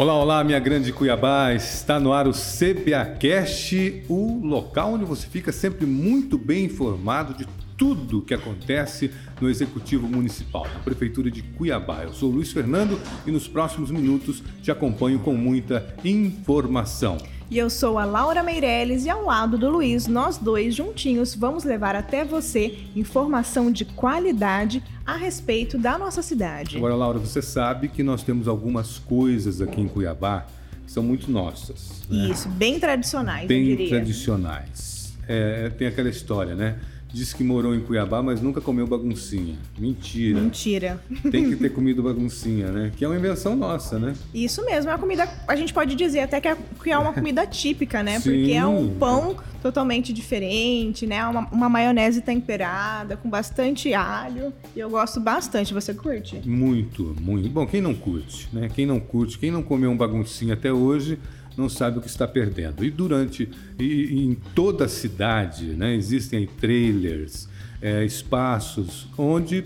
Olá, olá, minha grande Cuiabá. Está no ar o CBAcast, o local onde você fica sempre muito bem informado de tudo que acontece no Executivo Municipal, na Prefeitura de Cuiabá. Eu sou Luiz Fernando e nos próximos minutos te acompanho com muita informação. E eu sou a Laura Meirelles e ao lado do Luiz, nós dois juntinhos vamos levar até você informação de qualidade a respeito da nossa cidade. Agora, Laura, você sabe que nós temos algumas coisas aqui em Cuiabá que são muito nossas. Né? Isso, bem tradicionais, bem tradicionais. É, tem aquela história, né? Diz que morou em Cuiabá, mas nunca comeu baguncinha. Mentira. Mentira. Tem que ter comido baguncinha, né? Que é uma invenção nossa, né? Isso mesmo, é uma comida, a gente pode dizer até que é, que é uma comida típica, né? Sim. Porque é um pão totalmente diferente, né? Uma, uma maionese temperada, com bastante alho. E eu gosto bastante. Você curte? Muito, muito. Bom, quem não curte, né? Quem não curte, quem não comeu um baguncinha até hoje não sabe o que está perdendo. E durante, e, e em toda a cidade, né, existem trailers, é, espaços onde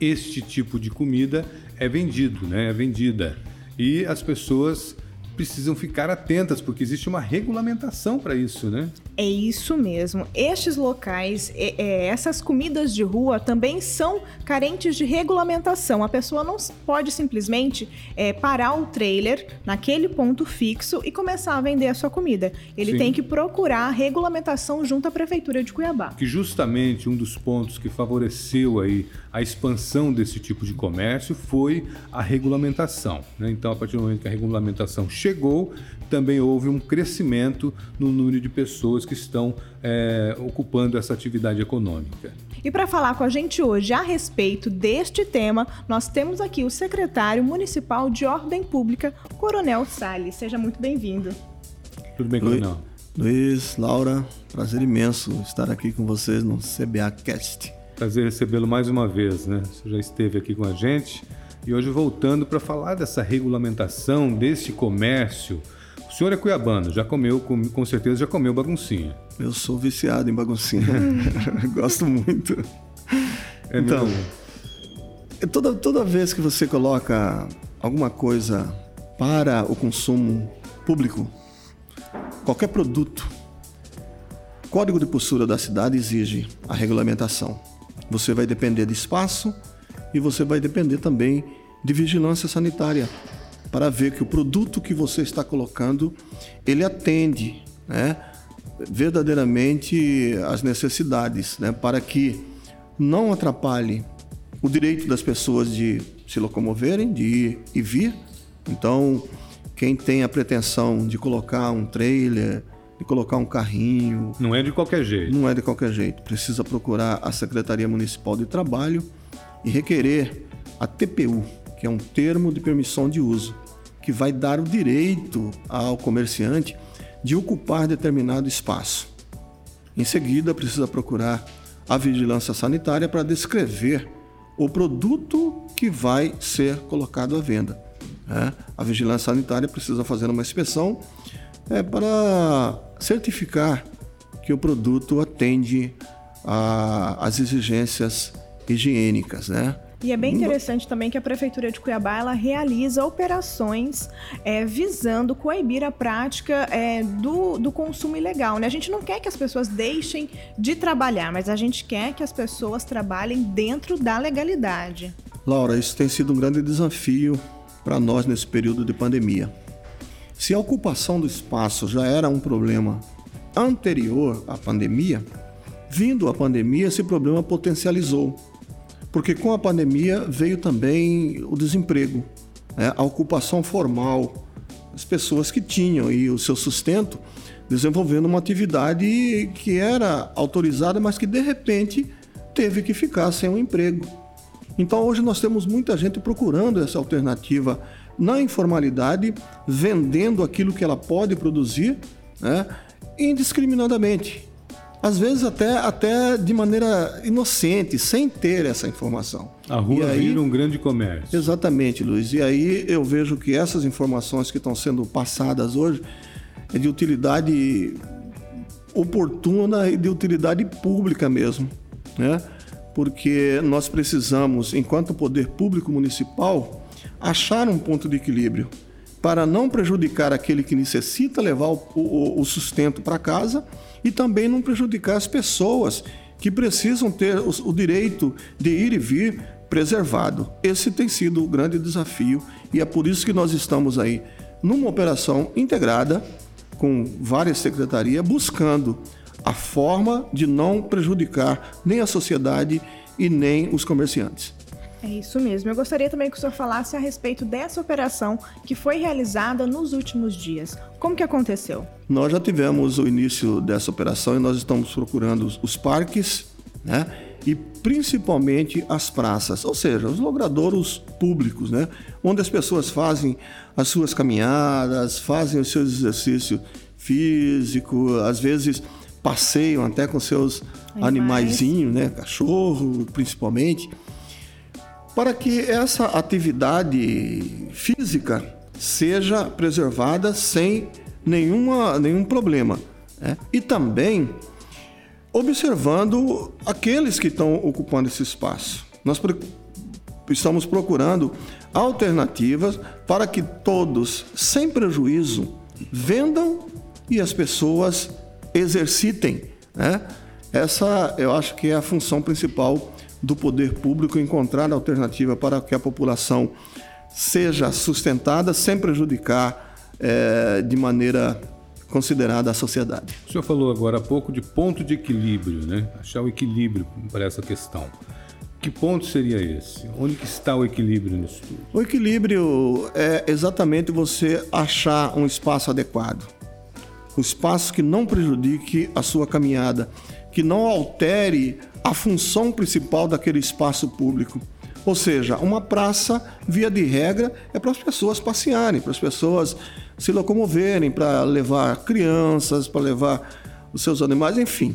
este tipo de comida é vendido, né, é vendida. E as pessoas precisam ficar atentas, porque existe uma regulamentação para isso, né? É isso mesmo. Estes locais, é, é, essas comidas de rua também são carentes de regulamentação. A pessoa não pode simplesmente é, parar o trailer naquele ponto fixo e começar a vender a sua comida. Ele Sim. tem que procurar a regulamentação junto à Prefeitura de Cuiabá. Que justamente um dos pontos que favoreceu aí a expansão desse tipo de comércio foi a regulamentação. Né? Então, a partir do momento que a regulamentação chegou, também houve um crescimento no número de pessoas que estão é, ocupando essa atividade econômica. E para falar com a gente hoje a respeito deste tema, nós temos aqui o secretário municipal de Ordem Pública, Coronel Salles. Seja muito bem-vindo. Tudo bem, Coronel? Luiz, Laura, prazer imenso estar aqui com vocês no CBA Cast. Prazer recebê-lo mais uma vez, né? Você já esteve aqui com a gente e hoje voltando para falar dessa regulamentação desse comércio. O senhor é cuiabano, já comeu, com, com certeza já comeu baguncinha. Eu sou viciado em baguncinha, gosto muito. É então, mesmo? toda, toda vez que você coloca alguma coisa para o consumo público, qualquer produto, Código de Postura da cidade exige a regulamentação. Você vai depender de espaço e você vai depender também de vigilância sanitária para ver que o produto que você está colocando ele atende, né, verdadeiramente as necessidades, né, para que não atrapalhe o direito das pessoas de se locomoverem, de ir e vir. Então, quem tem a pretensão de colocar um trailer, de colocar um carrinho, Não é de qualquer jeito. não é de qualquer jeito. Precisa procurar a Secretaria Municipal de Trabalho e requerer a TPU, que é um termo de permissão de uso, que vai dar o direito ao comerciante de ocupar determinado espaço. Em seguida, precisa procurar a vigilância sanitária para descrever o produto que vai ser colocado à venda. né? A vigilância sanitária precisa fazer uma inspeção é, para certificar que o produto atende às exigências higiênicas, né? E é bem interessante também que a Prefeitura de Cuiabá ela realiza operações é, visando coibir a prática é, do, do consumo ilegal. Né? A gente não quer que as pessoas deixem de trabalhar, mas a gente quer que as pessoas trabalhem dentro da legalidade. Laura, isso tem sido um grande desafio para nós nesse período de pandemia. Se a ocupação do espaço já era um problema anterior à pandemia, vindo a pandemia, esse problema potencializou. Porque com a pandemia veio também o desemprego, né? a ocupação formal, as pessoas que tinham aí o seu sustento desenvolvendo uma atividade que era autorizada, mas que de repente teve que ficar sem um emprego. Então hoje nós temos muita gente procurando essa alternativa na informalidade, vendendo aquilo que ela pode produzir, né, indiscriminadamente. Às vezes até, até de maneira inocente, sem ter essa informação. A rua E aí- vira um grande comércio. Exatamente, Luiz. E aí eu vejo que essas informações que estão sendo passadas hoje é de utilidade oportuna e de utilidade pública mesmo, né? Porque nós precisamos, enquanto poder público municipal, achar um ponto de equilíbrio para não prejudicar aquele que necessita levar o, o, o sustento para casa e também não prejudicar as pessoas que precisam ter o, o direito de ir e vir preservado. Esse tem sido o grande desafio e é por isso que nós estamos aí numa operação integrada com várias secretarias buscando a forma de não prejudicar nem a sociedade e nem os comerciantes. É isso mesmo. Eu gostaria também que o senhor falasse a respeito dessa operação que foi realizada nos últimos dias. Como que aconteceu? Nós já tivemos o início dessa operação e nós estamos procurando os parques, né? E principalmente as praças, ou seja, os logradouros públicos, né? Onde as pessoas fazem as suas caminhadas, fazem o seu exercício físico, às vezes passeiam até com seus animaizinhos, né? Cachorro, principalmente para que essa atividade física seja preservada sem nenhuma, nenhum problema. Né? E também observando aqueles que estão ocupando esse espaço. Nós estamos procurando alternativas para que todos, sem prejuízo, vendam e as pessoas exercitem. Né? Essa eu acho que é a função principal do poder público encontrar alternativa para que a população seja sustentada sem prejudicar é, de maneira considerada a sociedade. O senhor falou agora há pouco de ponto de equilíbrio, né? Achar o equilíbrio para essa questão. Que ponto seria esse? Onde que está o equilíbrio nisso tudo? O equilíbrio é exatamente você achar um espaço adequado. Um espaço que não prejudique a sua caminhada, que não altere a função principal daquele espaço público. Ou seja, uma praça, via de regra, é para as pessoas passearem, para as pessoas se locomoverem, para levar crianças, para levar os seus animais, enfim.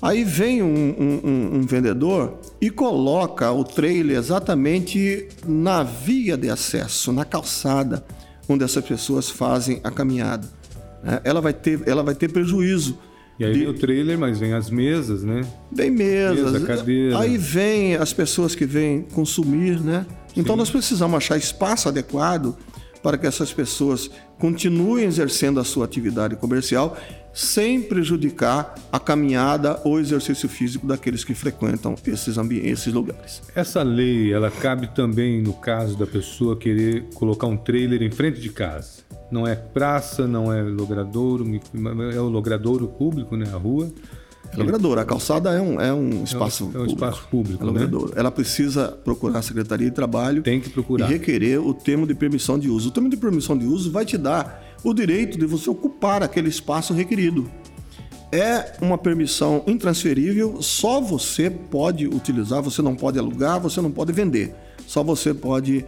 Aí vem um, um, um, vendedor e coloca o trailer exatamente na via de acesso, na calçada, onde essas pessoas fazem a caminhada. Né? Ela vai ter, ela vai ter prejuízo e aí de... vem o trailer, mas vem as mesas, né? Vem mesas. Mesa, cadeira. Aí vem as pessoas que vêm consumir, né? Então Sim. nós precisamos achar espaço adequado para que essas pessoas continuem exercendo a sua atividade comercial sem prejudicar a caminhada ou exercício físico daqueles que frequentam esses ambientes, esses lugares. Essa lei, ela cabe também no caso da pessoa querer colocar um trailer em frente de casa. Não é praça, não é logradouro, é o logradouro público, né? A rua. É logradouro. A calçada é um, é um espaço público. É um, é um espaço público, é né? Ela precisa procurar a Secretaria de Trabalho. Tem que procurar. E requerer o termo de permissão de uso. O termo de permissão de uso vai te dar o direito de você ocupar aquele espaço requerido. É uma permissão intransferível, só você pode utilizar, você não pode alugar, você não pode vender. Só você pode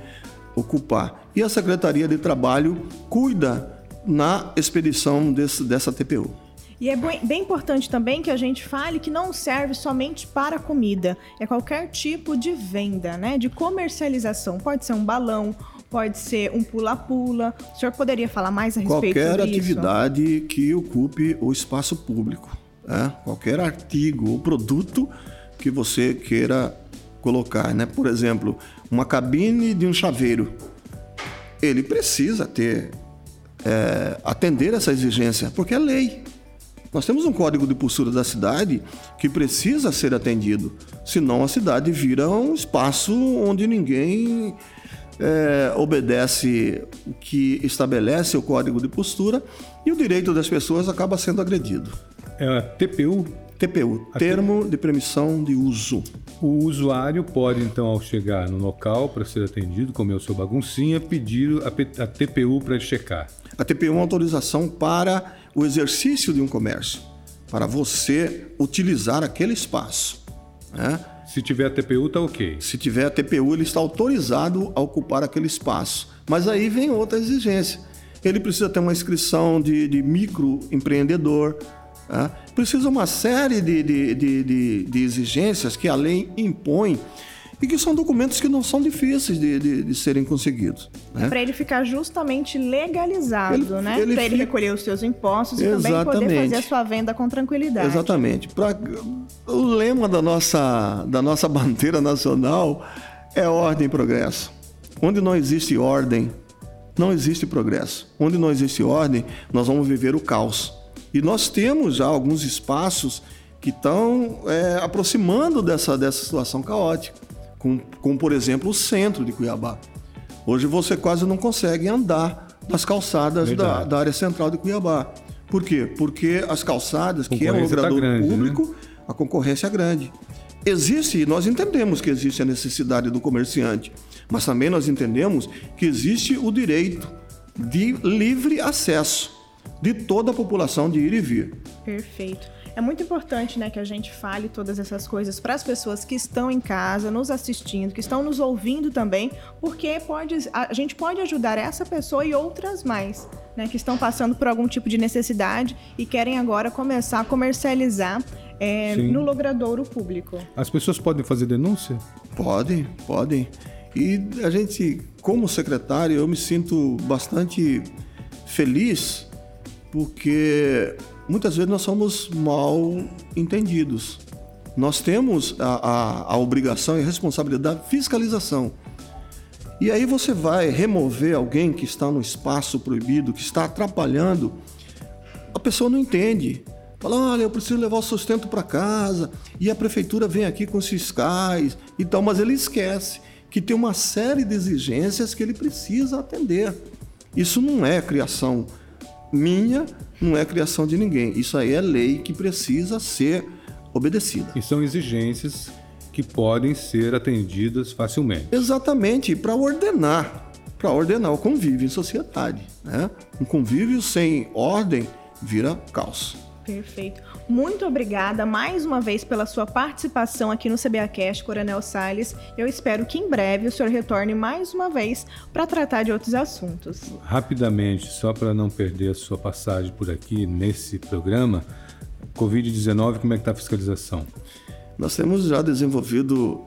ocupar. E a Secretaria de Trabalho cuida na expedição desse, dessa TPU. E é bem importante também que a gente fale que não serve somente para comida, é qualquer tipo de venda, né? De comercialização. Pode ser um balão, pode ser um pula-pula. O senhor poderia falar mais a respeito Qualquer atividade que ocupe o espaço público, né? qualquer artigo ou produto que você queira colocar, né? Por exemplo, uma cabine de um chaveiro, ele precisa ter é, atender essa exigência, porque é lei. Nós temos um código de postura da cidade que precisa ser atendido, senão a cidade vira um espaço onde ninguém é, obedece o que estabelece o código de postura e o direito das pessoas acaba sendo agredido. É a TPU TPU, Termo de Permissão de Uso. O usuário pode, então, ao chegar no local para ser atendido, comer o seu baguncinha, pedir a, TPU para checar. A TPU é uma autorização para o exercício de um comércio, para você utilizar aquele espaço. Né? Se tiver a TPU, está ok. Se tiver a TPU, ele está autorizado a ocupar aquele espaço. Mas aí vem outra exigência. Ele precisa ter uma inscrição de, de microempreendedor, Tá? Precisa uma série de, de, de, de, exigências que a lei impõe e que são documentos que não são difíceis de, serem conseguidos. Né? Para ele ficar justamente legalizado, ele, né? Para ele fica... recolher os seus impostos Exatamente. e também poder fazer a sua venda com tranquilidade. Exatamente. Pra... O lema da nossa, da nossa bandeira nacional é ordem e progresso. Onde não existe ordem, não existe progresso. Onde não existe ordem, nós vamos viver o caos. E nós temos já alguns espaços que estão é, aproximando dessa, dessa situação caótica, como, como, por exemplo, o centro de Cuiabá. Hoje você quase não consegue andar nas calçadas da, da, área central de Cuiabá. Por quê? Porque as calçadas, que é um tá grande, né? público, né? a concorrência é grande. Existe, nós entendemos que existe a necessidade do comerciante, mas também nós entendemos que existe o direito de livre acesso de toda a população de ir e vir. Perfeito. É muito importante né, que a gente fale todas essas coisas para as pessoas que estão em casa, nos assistindo, que estão nos ouvindo também, porque pode, a gente pode ajudar essa pessoa e outras mais, né, que estão passando por algum tipo de necessidade e querem agora começar a comercializar é, no logradouro público. As pessoas podem fazer denúncia? Podem, podem. E a gente, como secretário, eu me sinto bastante feliz porque muitas vezes nós somos mal entendidos. Nós temos a, a, a obrigação e a responsabilidade da fiscalização. E aí você vai remover alguém que está no espaço proibido, que está atrapalhando, a pessoa não entende. Fala, olha, eu preciso levar o sustento para casa e a prefeitura vem aqui com os fiscais e tal, mas ele esquece que tem uma série de exigências que ele precisa atender. Isso não é criação minha, não é criação de ninguém. Isso aí é lei que precisa ser obedecida. E são exigências que podem ser atendidas facilmente. Exatamente, para ordenar, para ordenar o convívio em sociedade. Né? Um convívio sem ordem vira caos. Perfeito. Muito obrigada mais uma vez pela sua participação aqui no CBAcast, Coronel Salles. Eu espero que em breve o senhor retorne mais uma vez para tratar de outros assuntos. Rapidamente, só para não perder a sua passagem por aqui nesse programa, Covid-19, como é que está a fiscalização? Nós temos já desenvolvido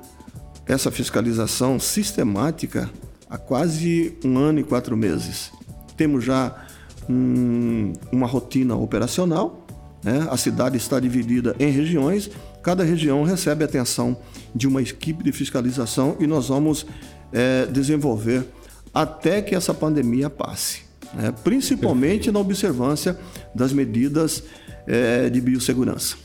essa fiscalização sistemática há quase um ano e quatro meses. Temos já um, uma rotina operacional né? A cidade está dividida em regiões, cada região recebe atenção de uma equipe de fiscalização e nós vamos é, desenvolver até que essa pandemia passe, né? principalmente na observância das medidas é, de biossegurança.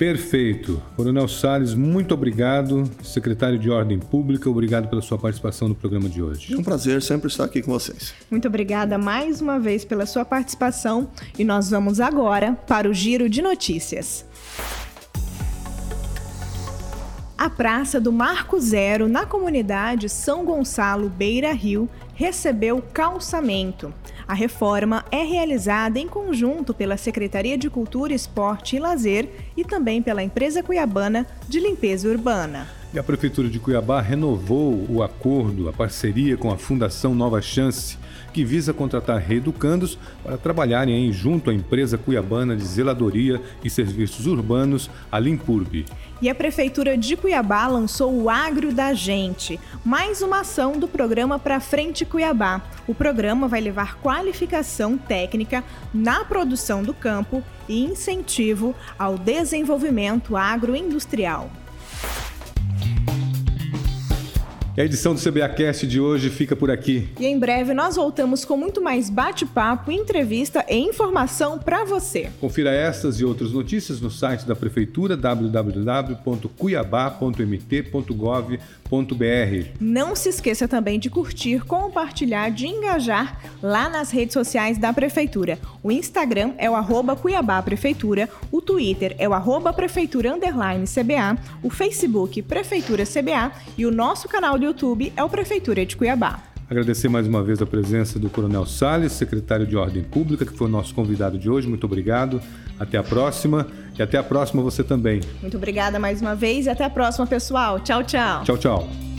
Perfeito. Coronel Salles, muito obrigado. Secretário de Ordem Pública, obrigado pela sua participação no programa de hoje. É um prazer sempre estar aqui com vocês. Muito obrigada mais uma vez pela sua participação e nós vamos agora para o Giro de Notícias. A Praça do Marco Zero, na comunidade São Gonçalo Beira Rio, recebeu calçamento. A reforma é realizada em conjunto pela Secretaria de Cultura, Esporte e Lazer e também pela empresa cuiabana de limpeza urbana. E a Prefeitura de Cuiabá renovou o acordo, a parceria com a Fundação Nova Chance que visa contratar reeducandos para trabalharem junto à empresa cuiabana de zeladoria e serviços urbanos, a Limpurb. E a Prefeitura de Cuiabá lançou o Agro da Gente, mais uma ação do programa Pra Frente Cuiabá. O programa vai levar qualificação técnica na produção do campo e incentivo ao desenvolvimento agroindustrial. A edição do CBAcast de hoje fica por aqui. E em breve nós voltamos com muito mais bate-papo, entrevista e informação para você. Confira estas e outras notícias no site da Prefeitura www.cuiabá.mt.gov.br. Não se esqueça também de curtir, compartilhar, de engajar lá nas redes sociais da Prefeitura. O Instagram é o arroba Cuiabá Prefeitura, o Twitter é o arroba Prefeitura CBA, o Facebook Prefeitura CBA e o nosso canal do YouTube é o Prefeitura de Cuiabá. Agradecer mais uma vez a presença do Coronel Salles, secretário de Ordem Pública, que foi o nosso convidado de hoje. Muito obrigado. Até a próxima. E até a próxima você também. Muito obrigada mais uma vez e até a próxima, pessoal. Tchau, tchau. Tchau, tchau.